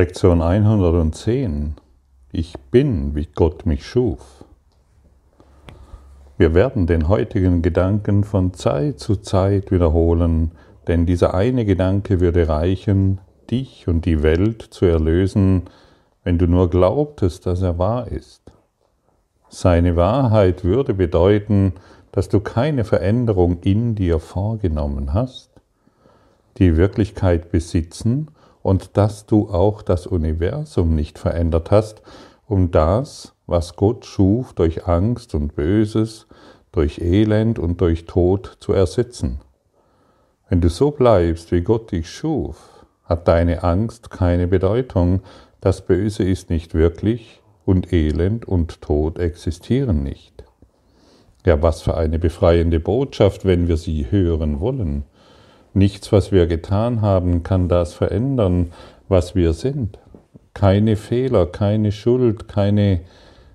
Lektion 110. Ich bin, wie Gott mich schuf. Wir werden den heutigen Gedanken von Zeit zu Zeit wiederholen, denn dieser eine Gedanke würde reichen, dich und die Welt zu erlösen, wenn du nur glaubtest, dass er wahr ist. Seine Wahrheit würde bedeuten, dass du keine Veränderung in dir vorgenommen hast, die Wirklichkeit besitzen und dass du auch das Universum nicht verändert hast, um das, was Gott schuf, durch Angst und Böses, durch Elend und durch Tod zu ersetzen. Wenn du so bleibst, wie Gott dich schuf, hat deine Angst keine Bedeutung, das Böse ist nicht wirklich und Elend und Tod existieren nicht. Ja, was für eine befreiende Botschaft, wenn wir sie hören wollen. Nichts, was wir getan haben, kann das verändern, was wir sind. Keine Fehler, keine Schuld, keine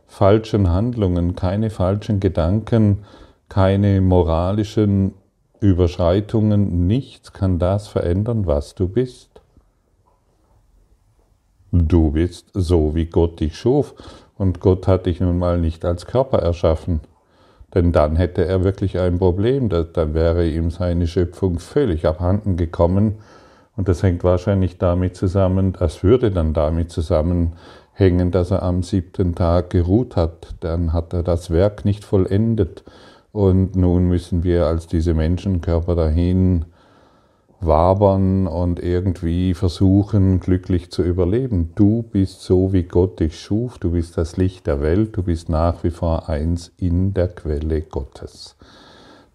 falschen Handlungen, keine falschen Gedanken, keine moralischen Überschreitungen, nichts kann das verändern, was du bist. Du bist so, wie Gott dich schuf, und Gott hat dich nun mal nicht als Körper erschaffen. Denn dann hätte er wirklich ein Problem, dann wäre ihm seine Schöpfung völlig abhanden gekommen. Und das hängt wahrscheinlich damit zusammen, das würde dann damit zusammenhängen, dass er am siebten Tag geruht hat. Dann hat er das Werk nicht vollendet. Und nun müssen wir als diese Menschenkörper dahin wabern und irgendwie versuchen, glücklich zu überleben. Du bist so, wie Gott dich schuf, du bist das Licht der Welt, du bist nach wie vor eins in der Quelle Gottes.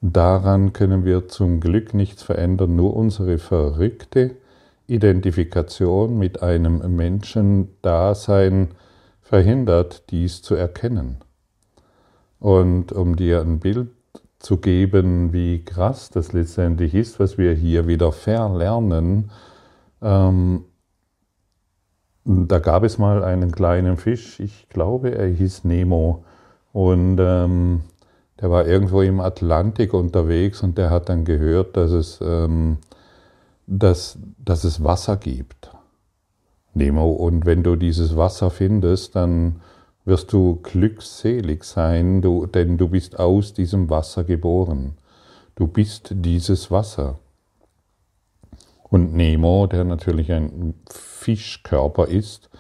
Daran können wir zum Glück nichts verändern, nur unsere verrückte Identifikation mit einem Menschen-Dasein verhindert, dies zu erkennen. Und um dir ein Bild zu geben, wie krass das letztendlich ist, was wir hier wieder verlernen. Ähm, da gab es mal einen kleinen Fisch, ich glaube, er hieß Nemo, und ähm, der war irgendwo im Atlantik unterwegs und der hat dann gehört, dass es, ähm, dass, dass es Wasser gibt. Nemo, und wenn du dieses Wasser findest, dann wirst du glückselig sein, du, denn du bist aus diesem Wasser geboren. Du bist dieses Wasser. Und Nemo, der natürlich ein Fischkörper ist,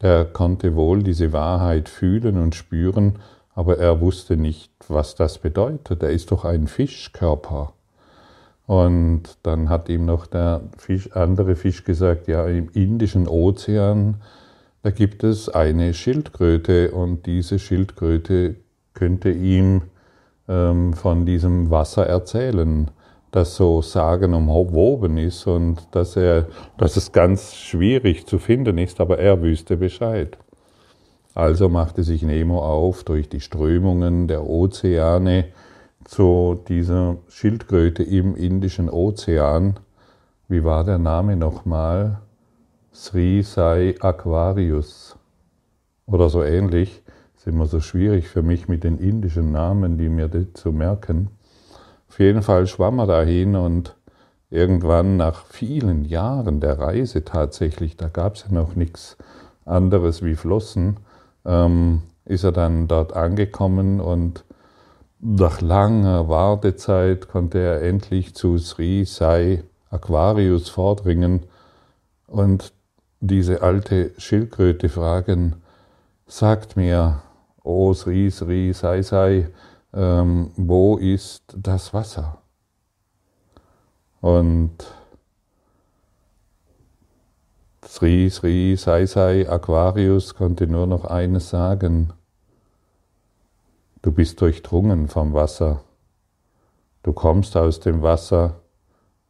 der konnte wohl diese Wahrheit fühlen und spüren, aber er wusste nicht, was das bedeutet. Er ist doch ein Fischkörper. Und dann hat ihm noch der Fisch, andere Fisch gesagt, ja, im Indischen Ozean da gibt es eine Schildkröte und diese Schildkröte könnte ihm ähm, von diesem Wasser erzählen, das so sagenumwoben ist und dass, er, dass es ganz schwierig zu finden ist, aber er wüsste Bescheid. Also machte sich Nemo auf durch die Strömungen der Ozeane zu dieser Schildkröte im Indischen Ozean. Wie war der Name nochmal? Sri Sai Aquarius oder so ähnlich. ist immer so schwierig für mich mit den indischen Namen, die mir zu merken. Auf jeden Fall schwamm er dahin und irgendwann nach vielen Jahren der Reise tatsächlich, da gab es ja noch nichts anderes wie Flossen, ähm, ist er dann dort angekommen und nach langer Wartezeit konnte er endlich zu Sri Sai Aquarius vordringen und diese alte Schildkröte fragen, sagt mir, O Sri Sri Sai Sai, ähm, wo ist das Wasser? Und Sri Sri Sai Sai Aquarius konnte nur noch eines sagen, du bist durchdrungen vom Wasser, du kommst aus dem Wasser,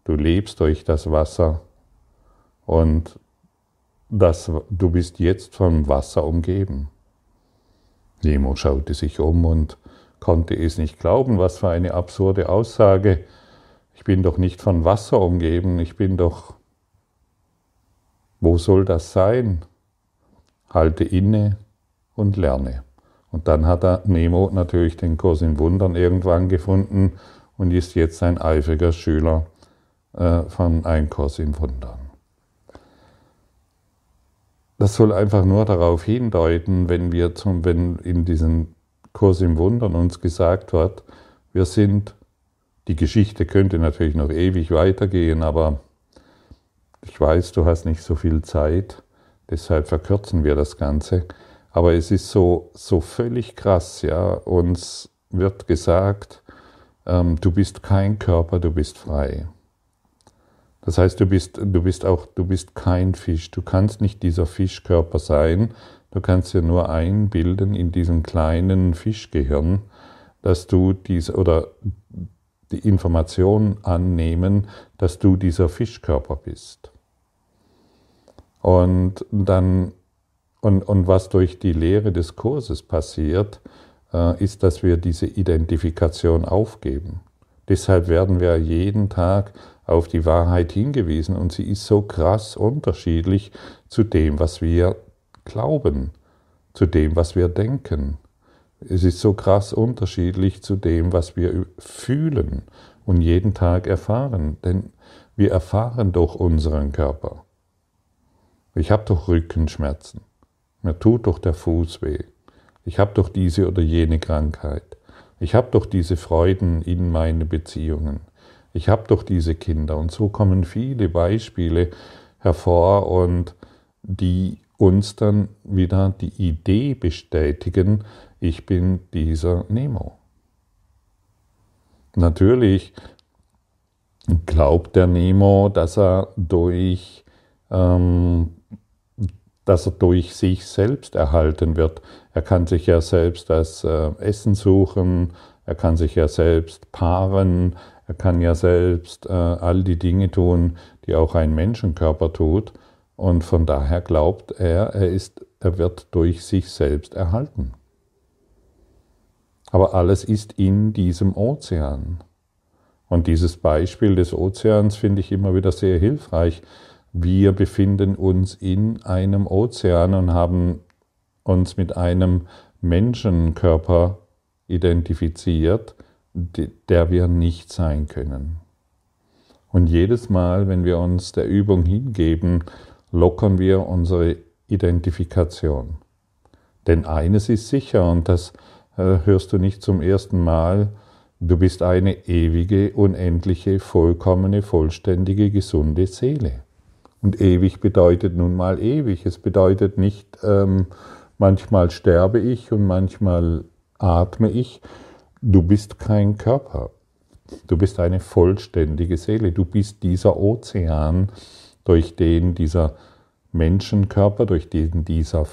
du lebst durch das Wasser. Und dass du bist jetzt vom Wasser umgeben. Nemo schaute sich um und konnte es nicht glauben, was für eine absurde Aussage. Ich bin doch nicht von Wasser umgeben, ich bin doch... Wo soll das sein? Halte inne und lerne. Und dann hat er Nemo natürlich den Kurs in Wundern irgendwann gefunden und ist jetzt ein eifriger Schüler äh, von Ein Kurs in Wundern. Das soll einfach nur darauf hindeuten, wenn wir zum, wenn in diesem Kurs im Wundern uns gesagt wird, wir sind, die Geschichte könnte natürlich noch ewig weitergehen, aber ich weiß, du hast nicht so viel Zeit, deshalb verkürzen wir das Ganze. Aber es ist so, so völlig krass, ja. Uns wird gesagt, ähm, du bist kein Körper, du bist frei. Das heißt, du bist, du bist auch, du bist kein Fisch. Du kannst nicht dieser Fischkörper sein. Du kannst dir nur einbilden in diesem kleinen Fischgehirn, dass du dies oder die Information annehmen, dass du dieser Fischkörper bist. Und dann, und, und was durch die Lehre des Kurses passiert, äh, ist, dass wir diese Identifikation aufgeben. Deshalb werden wir jeden Tag auf die Wahrheit hingewiesen und sie ist so krass unterschiedlich zu dem, was wir glauben, zu dem, was wir denken. Es ist so krass unterschiedlich zu dem, was wir fühlen und jeden Tag erfahren, denn wir erfahren doch unseren Körper. Ich habe doch Rückenschmerzen, mir tut doch der Fuß weh, ich habe doch diese oder jene Krankheit, ich habe doch diese Freuden in meine Beziehungen, ich habe doch diese Kinder. Und so kommen viele Beispiele hervor und die uns dann wieder die Idee bestätigen, ich bin dieser Nemo. Natürlich glaubt der Nemo, dass er durch, ähm, dass er durch sich selbst erhalten wird. Er kann sich ja selbst das äh, Essen suchen, er kann sich ja selbst paaren, er kann ja selbst äh, all die Dinge tun, die auch ein Menschenkörper tut. Und von daher glaubt er, er, ist, er wird durch sich selbst erhalten. Aber alles ist in diesem Ozean. Und dieses Beispiel des Ozeans finde ich immer wieder sehr hilfreich. Wir befinden uns in einem Ozean und haben uns mit einem Menschenkörper identifiziert, der wir nicht sein können. Und jedes Mal, wenn wir uns der Übung hingeben, lockern wir unsere Identifikation. Denn eines ist sicher, und das äh, hörst du nicht zum ersten Mal, du bist eine ewige, unendliche, vollkommene, vollständige, gesunde Seele. Und ewig bedeutet nun mal ewig. Es bedeutet nicht, ähm, manchmal sterbe ich und manchmal atme ich, Du bist kein Körper. Du bist eine vollständige Seele. Du bist dieser Ozean, durch den dieser Menschenkörper, durch den dieser,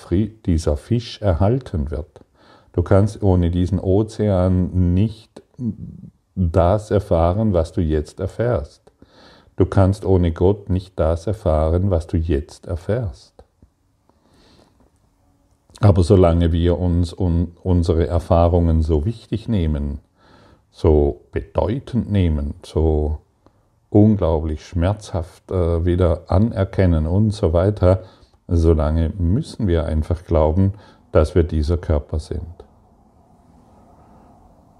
dieser Fisch erhalten wird. Du kannst ohne diesen Ozean nicht das erfahren, was du jetzt erfährst. Du kannst ohne Gott nicht das erfahren, was du jetzt erfährst. Aber solange wir uns und unsere Erfahrungen so wichtig nehmen, so bedeutend nehmen, so unglaublich schmerzhaft äh, wieder anerkennen und so weiter, solange müssen wir einfach glauben, dass wir dieser Körper sind.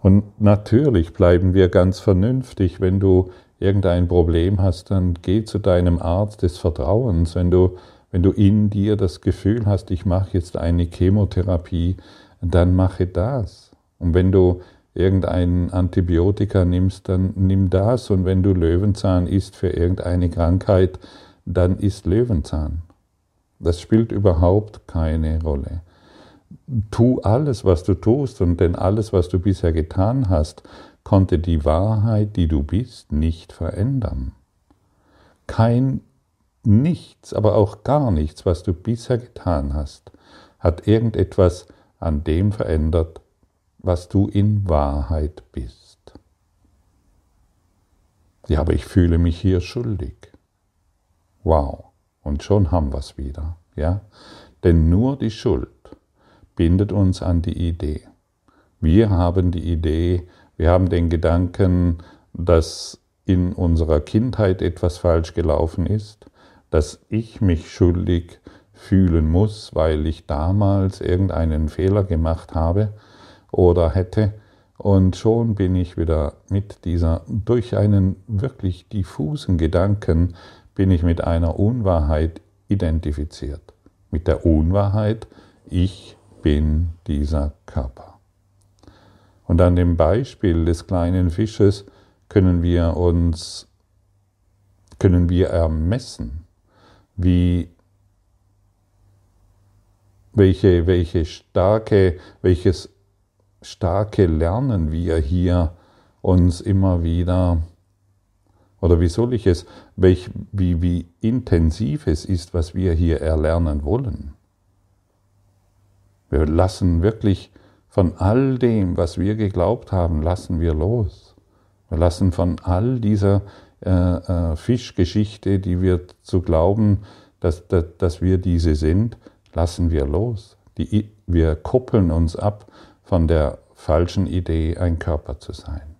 Und natürlich bleiben wir ganz vernünftig, wenn du irgendein Problem hast, dann geh zu deinem Arzt des Vertrauens. Wenn du wenn du in dir das Gefühl hast, ich mache jetzt eine Chemotherapie, dann mache das. Und wenn du irgendein Antibiotika nimmst, dann nimm das. Und wenn du Löwenzahn isst für irgendeine Krankheit, dann isst Löwenzahn. Das spielt überhaupt keine Rolle. Tu alles, was du tust, und denn alles, was du bisher getan hast, konnte die Wahrheit, die du bist, nicht verändern. Kein Nichts, aber auch gar nichts, was du bisher getan hast, hat irgendetwas an dem verändert, was du in Wahrheit bist. Ja, aber ich fühle mich hier schuldig. Wow, und schon haben wir es wieder, ja? Denn nur die Schuld bindet uns an die Idee. Wir haben die Idee, wir haben den Gedanken, dass in unserer Kindheit etwas falsch gelaufen ist dass ich mich schuldig fühlen muss, weil ich damals irgendeinen Fehler gemacht habe oder hätte. Und schon bin ich wieder mit dieser, durch einen wirklich diffusen Gedanken, bin ich mit einer Unwahrheit identifiziert. mit der Unwahrheit, ich bin dieser Körper. Und an dem Beispiel des kleinen Fisches können wir uns, können wir ermessen, wie, welche, welche starke, welches starke Lernen wir hier uns immer wieder, oder wie soll ich es, welch, wie, wie intensiv es ist, was wir hier erlernen wollen. Wir lassen wirklich von all dem, was wir geglaubt haben, lassen wir los. Wir lassen von all dieser äh, äh, Fischgeschichte, die wir zu glauben, dass, dass, dass wir diese sind, lassen wir los. Die, wir koppeln uns ab von der falschen Idee, ein Körper zu sein.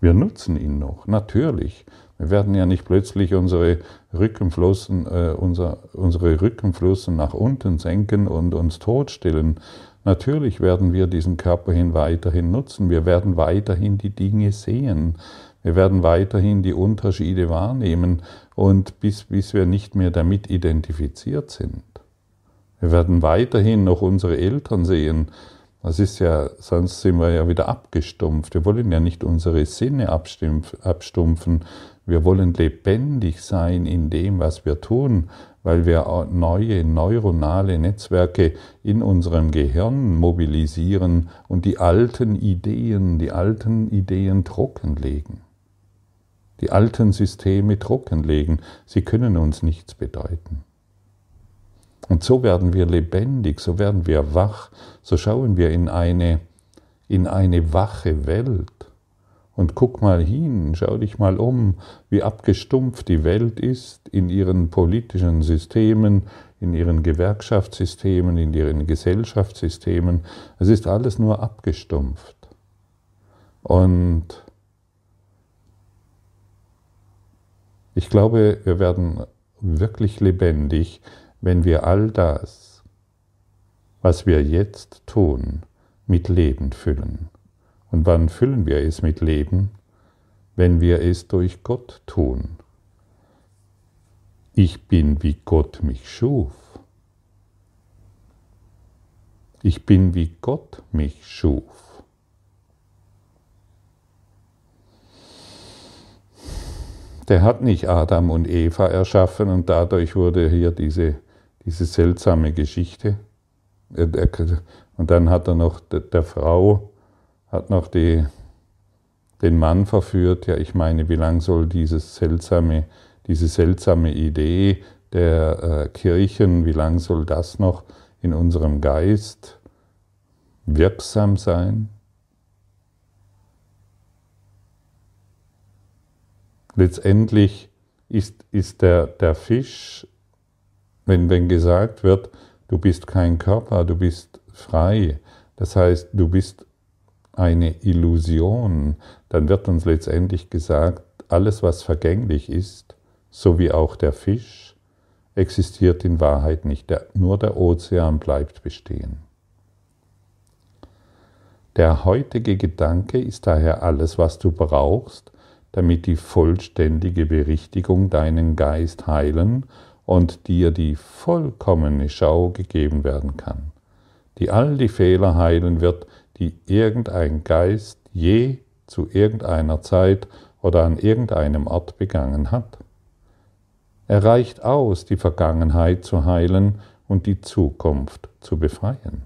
Wir nutzen ihn noch, natürlich. Wir werden ja nicht plötzlich unsere Rückenflossen, äh, unser, unsere Rückenflossen nach unten senken und uns totstellen. Natürlich werden wir diesen Körper hin weiterhin nutzen. Wir werden weiterhin die Dinge sehen. Wir werden weiterhin die Unterschiede wahrnehmen und bis, bis wir nicht mehr damit identifiziert sind. Wir werden weiterhin noch unsere Eltern sehen. Das ist ja, sonst sind wir ja wieder abgestumpft. Wir wollen ja nicht unsere Sinne abstumpfen. Wir wollen lebendig sein in dem, was wir tun, weil wir neue neuronale Netzwerke in unserem Gehirn mobilisieren und die alten Ideen, die alten Ideen trockenlegen. Die alten Systeme trockenlegen. Sie können uns nichts bedeuten. Und so werden wir lebendig, so werden wir wach, so schauen wir in eine, in eine wache Welt. Und guck mal hin, schau dich mal um, wie abgestumpft die Welt ist in ihren politischen Systemen, in ihren Gewerkschaftssystemen, in ihren Gesellschaftssystemen. Es ist alles nur abgestumpft. Und ich glaube, wir werden wirklich lebendig, wenn wir all das, was wir jetzt tun, mit Leben füllen. Und wann füllen wir es mit Leben? Wenn wir es durch Gott tun. Ich bin, wie Gott mich schuf. Ich bin, wie Gott mich schuf. Der hat nicht Adam und Eva erschaffen und dadurch wurde hier diese diese seltsame Geschichte. Und dann hat er noch der Frau, hat noch die, den Mann verführt. Ja, ich meine, wie lange soll dieses seltsame, diese seltsame Idee der äh, Kirchen, wie lange soll das noch in unserem Geist wirksam sein? Letztendlich ist, ist der, der Fisch wenn, wenn gesagt wird, du bist kein Körper, du bist frei, das heißt, du bist eine Illusion, dann wird uns letztendlich gesagt, alles, was vergänglich ist, so wie auch der Fisch, existiert in Wahrheit nicht. Der, nur der Ozean bleibt bestehen. Der heutige Gedanke ist daher alles, was du brauchst, damit die vollständige Berichtigung deinen Geist heilen und dir die vollkommene Schau gegeben werden kann, die all die Fehler heilen wird, die irgendein Geist je zu irgendeiner Zeit oder an irgendeinem Ort begangen hat. Er reicht aus, die Vergangenheit zu heilen und die Zukunft zu befreien.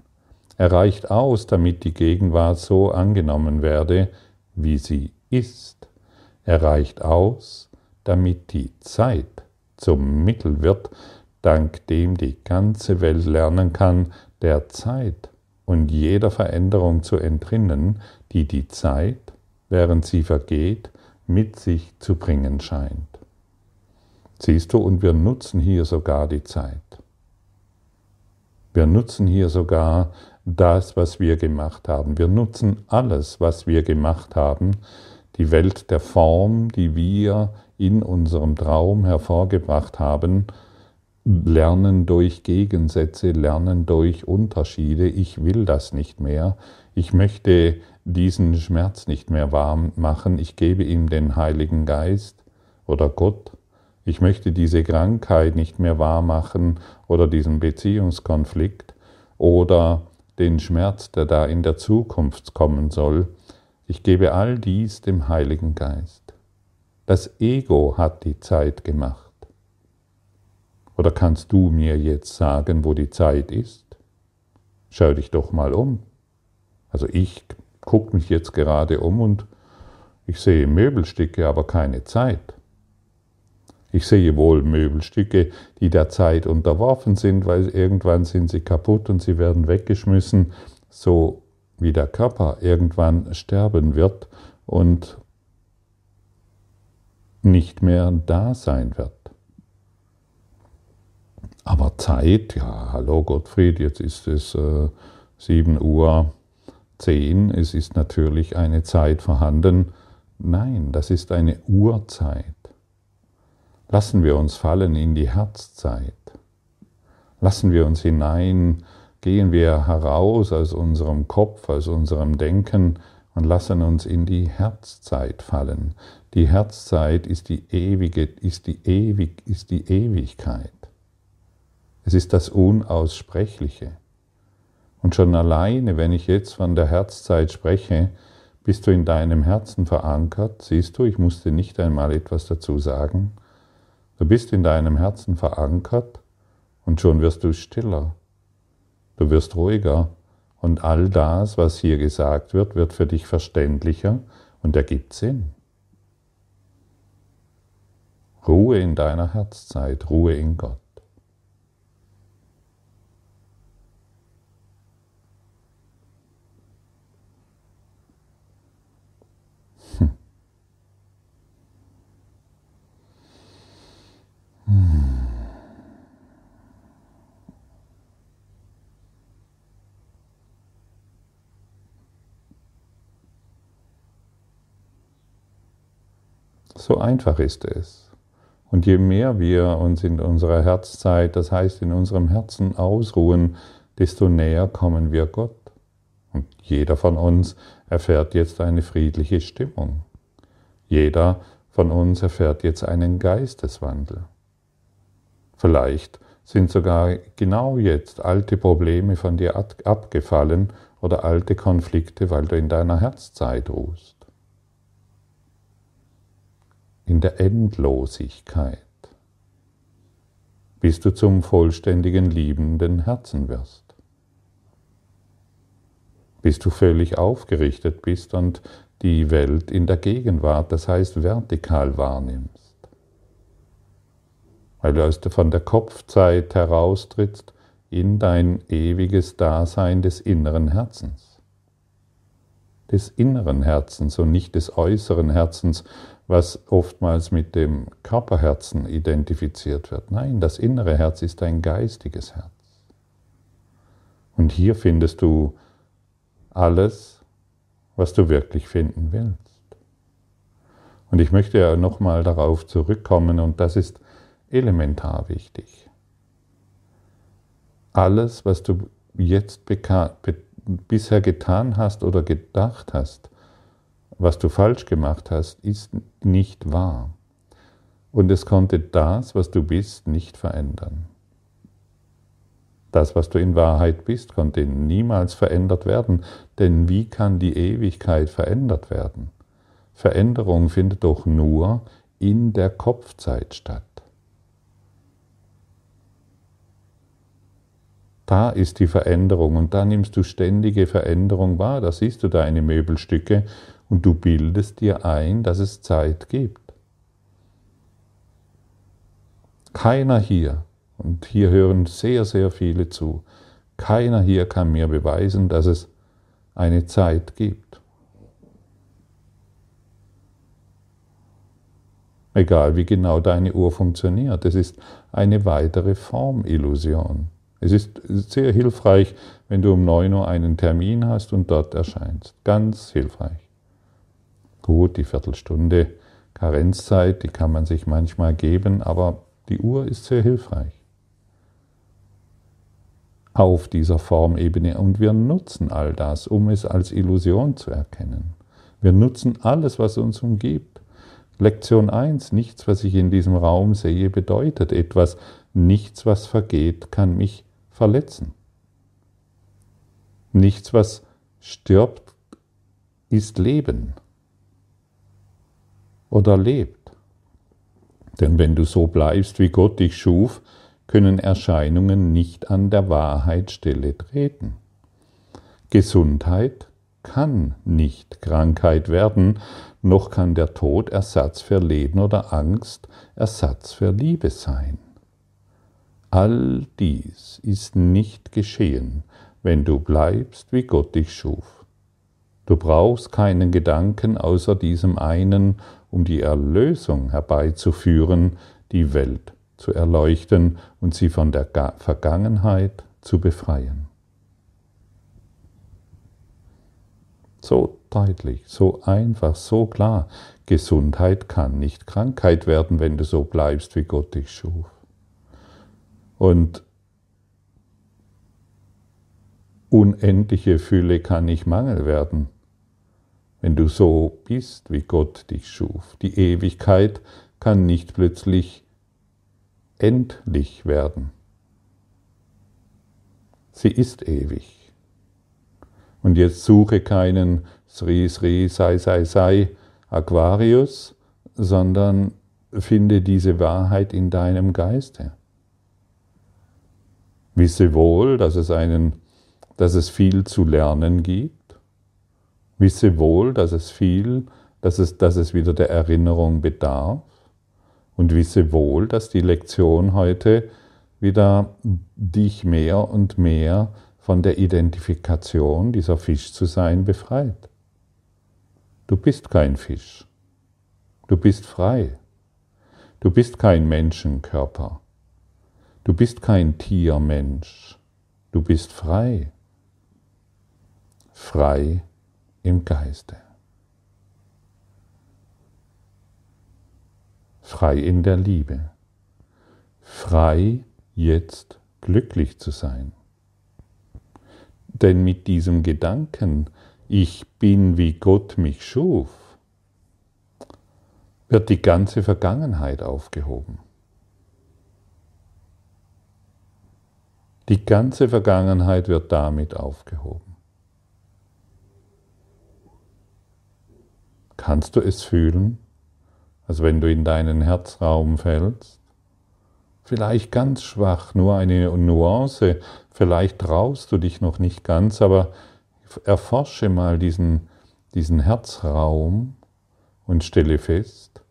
Er reicht aus, damit die Gegenwart so angenommen werde, wie sie ist. Er reicht aus, damit die Zeit zum Mittel wird, dank dem die ganze Welt lernen kann, der Zeit und jeder Veränderung zu entrinnen, die die Zeit, während sie vergeht, mit sich zu bringen scheint. Siehst du, und wir nutzen hier sogar die Zeit. Wir nutzen hier sogar das, was wir gemacht haben. Wir nutzen alles, was wir gemacht haben, die Welt der Form, die wir in unserem Traum hervorgebracht haben, lernen durch Gegensätze, lernen durch Unterschiede. Ich will das nicht mehr. Ich möchte diesen Schmerz nicht mehr warm machen. Ich gebe ihm den Heiligen Geist oder Gott. Ich möchte diese Krankheit nicht mehr wahrmachen oder diesen Beziehungskonflikt oder den Schmerz, der da in der Zukunft kommen soll. Ich gebe all dies dem Heiligen Geist. Das Ego hat die Zeit gemacht. Oder kannst du mir jetzt sagen, wo die Zeit ist? Schau dich doch mal um. Also ich gucke mich jetzt gerade um und ich sehe Möbelstücke, aber keine Zeit. Ich sehe wohl Möbelstücke, die der Zeit unterworfen sind, weil irgendwann sind sie kaputt und sie werden weggeschmissen, so wie der Körper irgendwann sterben wird und nicht mehr da sein wird. Aber Zeit, ja, hallo Gottfried, jetzt ist es äh, 7 Uhr 10, es ist natürlich eine Zeit vorhanden. Nein, das ist eine Uhrzeit. Lassen wir uns fallen in die Herzzeit. Lassen wir uns hinein, gehen wir heraus aus unserem Kopf, aus unserem Denken und lassen uns in die Herzzeit fallen. Die Herzzeit ist die ewige, ist die ewig, ist die Ewigkeit. Es ist das Unaussprechliche. Und schon alleine, wenn ich jetzt von der Herzzeit spreche, bist du in deinem Herzen verankert. Siehst du, ich musste nicht einmal etwas dazu sagen. Du bist in deinem Herzen verankert und schon wirst du stiller. Du wirst ruhiger und all das, was hier gesagt wird, wird für dich verständlicher und ergibt Sinn. Ruhe in deiner Herzzeit, Ruhe in Gott. So einfach ist es. Und je mehr wir uns in unserer Herzzeit, das heißt in unserem Herzen ausruhen, desto näher kommen wir Gott. Und jeder von uns erfährt jetzt eine friedliche Stimmung. Jeder von uns erfährt jetzt einen Geisteswandel. Vielleicht sind sogar genau jetzt alte Probleme von dir abgefallen oder alte Konflikte, weil du in deiner Herzzeit ruhst. In der Endlosigkeit, bis du zum vollständigen liebenden Herzen wirst. Bis du völlig aufgerichtet bist und die Welt in der Gegenwart, das heißt vertikal wahrnimmst weil du von der Kopfzeit heraustrittst in dein ewiges Dasein des inneren Herzens. Des inneren Herzens und nicht des äußeren Herzens, was oftmals mit dem Körperherzen identifiziert wird. Nein, das innere Herz ist ein geistiges Herz. Und hier findest du alles, was du wirklich finden willst. Und ich möchte ja nochmal darauf zurückkommen, und das ist elementar wichtig. Alles, was du jetzt bisher getan hast oder gedacht hast, was du falsch gemacht hast, ist nicht wahr. Und es konnte das, was du bist, nicht verändern. Das, was du in Wahrheit bist, konnte niemals verändert werden, denn wie kann die Ewigkeit verändert werden? Veränderung findet doch nur in der Kopfzeit statt. Da ist die Veränderung und da nimmst du ständige Veränderung wahr. Da siehst du deine Möbelstücke und du bildest dir ein, dass es Zeit gibt. Keiner hier, und hier hören sehr, sehr viele zu, keiner hier kann mir beweisen, dass es eine Zeit gibt. Egal wie genau deine Uhr funktioniert, es ist eine weitere Formillusion. Es ist sehr hilfreich, wenn du um 9 Uhr einen Termin hast und dort erscheinst. Ganz hilfreich. Gut, die Viertelstunde Karenzzeit, die kann man sich manchmal geben, aber die Uhr ist sehr hilfreich. Auf dieser Formebene. Und wir nutzen all das, um es als Illusion zu erkennen. Wir nutzen alles, was uns umgibt. Lektion 1, nichts, was ich in diesem Raum sehe, bedeutet etwas. Nichts, was vergeht, kann mich verletzen. Nichts, was stirbt, ist Leben oder lebt. Denn wenn du so bleibst, wie Gott dich schuf, können Erscheinungen nicht an der Wahrheitsstelle treten. Gesundheit kann nicht Krankheit werden, noch kann der Tod Ersatz für Leben oder Angst Ersatz für Liebe sein. All dies ist nicht geschehen, wenn du bleibst, wie Gott dich schuf. Du brauchst keinen Gedanken außer diesem einen, um die Erlösung herbeizuführen, die Welt zu erleuchten und sie von der Vergangenheit zu befreien. So deutlich, so einfach, so klar. Gesundheit kann nicht Krankheit werden, wenn du so bleibst, wie Gott dich schuf. Und unendliche Fülle kann nicht Mangel werden, wenn du so bist, wie Gott dich schuf. Die Ewigkeit kann nicht plötzlich endlich werden. Sie ist ewig. Und jetzt suche keinen Sri Sri Sai Sai Sai Aquarius, sondern finde diese Wahrheit in deinem Geiste. Wisse wohl, dass es, einen, dass es viel zu lernen gibt. Wisse wohl, dass es viel, dass es, dass es wieder der Erinnerung bedarf. Und wisse wohl, dass die Lektion heute wieder dich mehr und mehr von der Identifikation, dieser Fisch zu sein, befreit. Du bist kein Fisch. Du bist frei. Du bist kein Menschenkörper. Du bist kein Tiermensch. Du bist frei. Frei im Geiste. Frei in der Liebe. Frei jetzt glücklich zu sein. Denn mit diesem Gedanken, ich bin wie Gott mich schuf, wird die ganze Vergangenheit aufgehoben. Die ganze Vergangenheit wird damit aufgehoben. Kannst du es fühlen, als wenn du in deinen Herzraum fällst? vielleicht ganz schwach, nur eine Nuance, vielleicht traust du dich noch nicht ganz, aber erforsche mal diesen, diesen Herzraum und stelle fest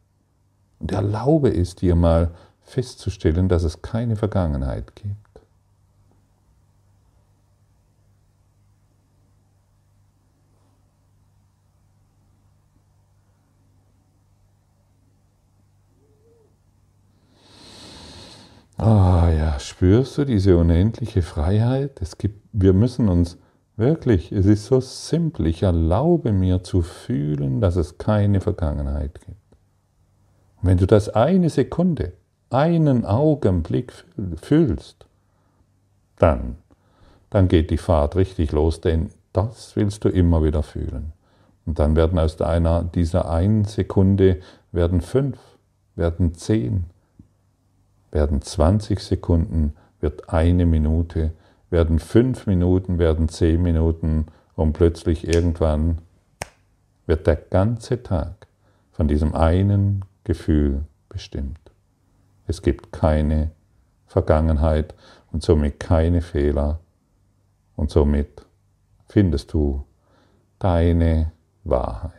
und erlaube es dir mal festzustellen, dass es keine Vergangenheit gibt. Ah ja, spürst du diese unendliche Freiheit? Es gibt, wir müssen uns wirklich, es ist so simpel, ich erlaube mir zu fühlen, dass es keine Vergangenheit gibt. Und wenn du das eine Sekunde, einen Augenblick fühlst, dann, dann geht die Fahrt richtig los, denn das willst du immer wieder fühlen. Und dann werden aus einer, dieser einen Sekunde werden fünf, werden zehn, werden 20 Sekunden, wird eine Minute, werden fünf Minuten, werden zehn Minuten und plötzlich irgendwann wird der ganze Tag von diesem einen Gefühl bestimmt. Es gibt keine Vergangenheit und somit keine Fehler und somit findest du deine Wahrheit.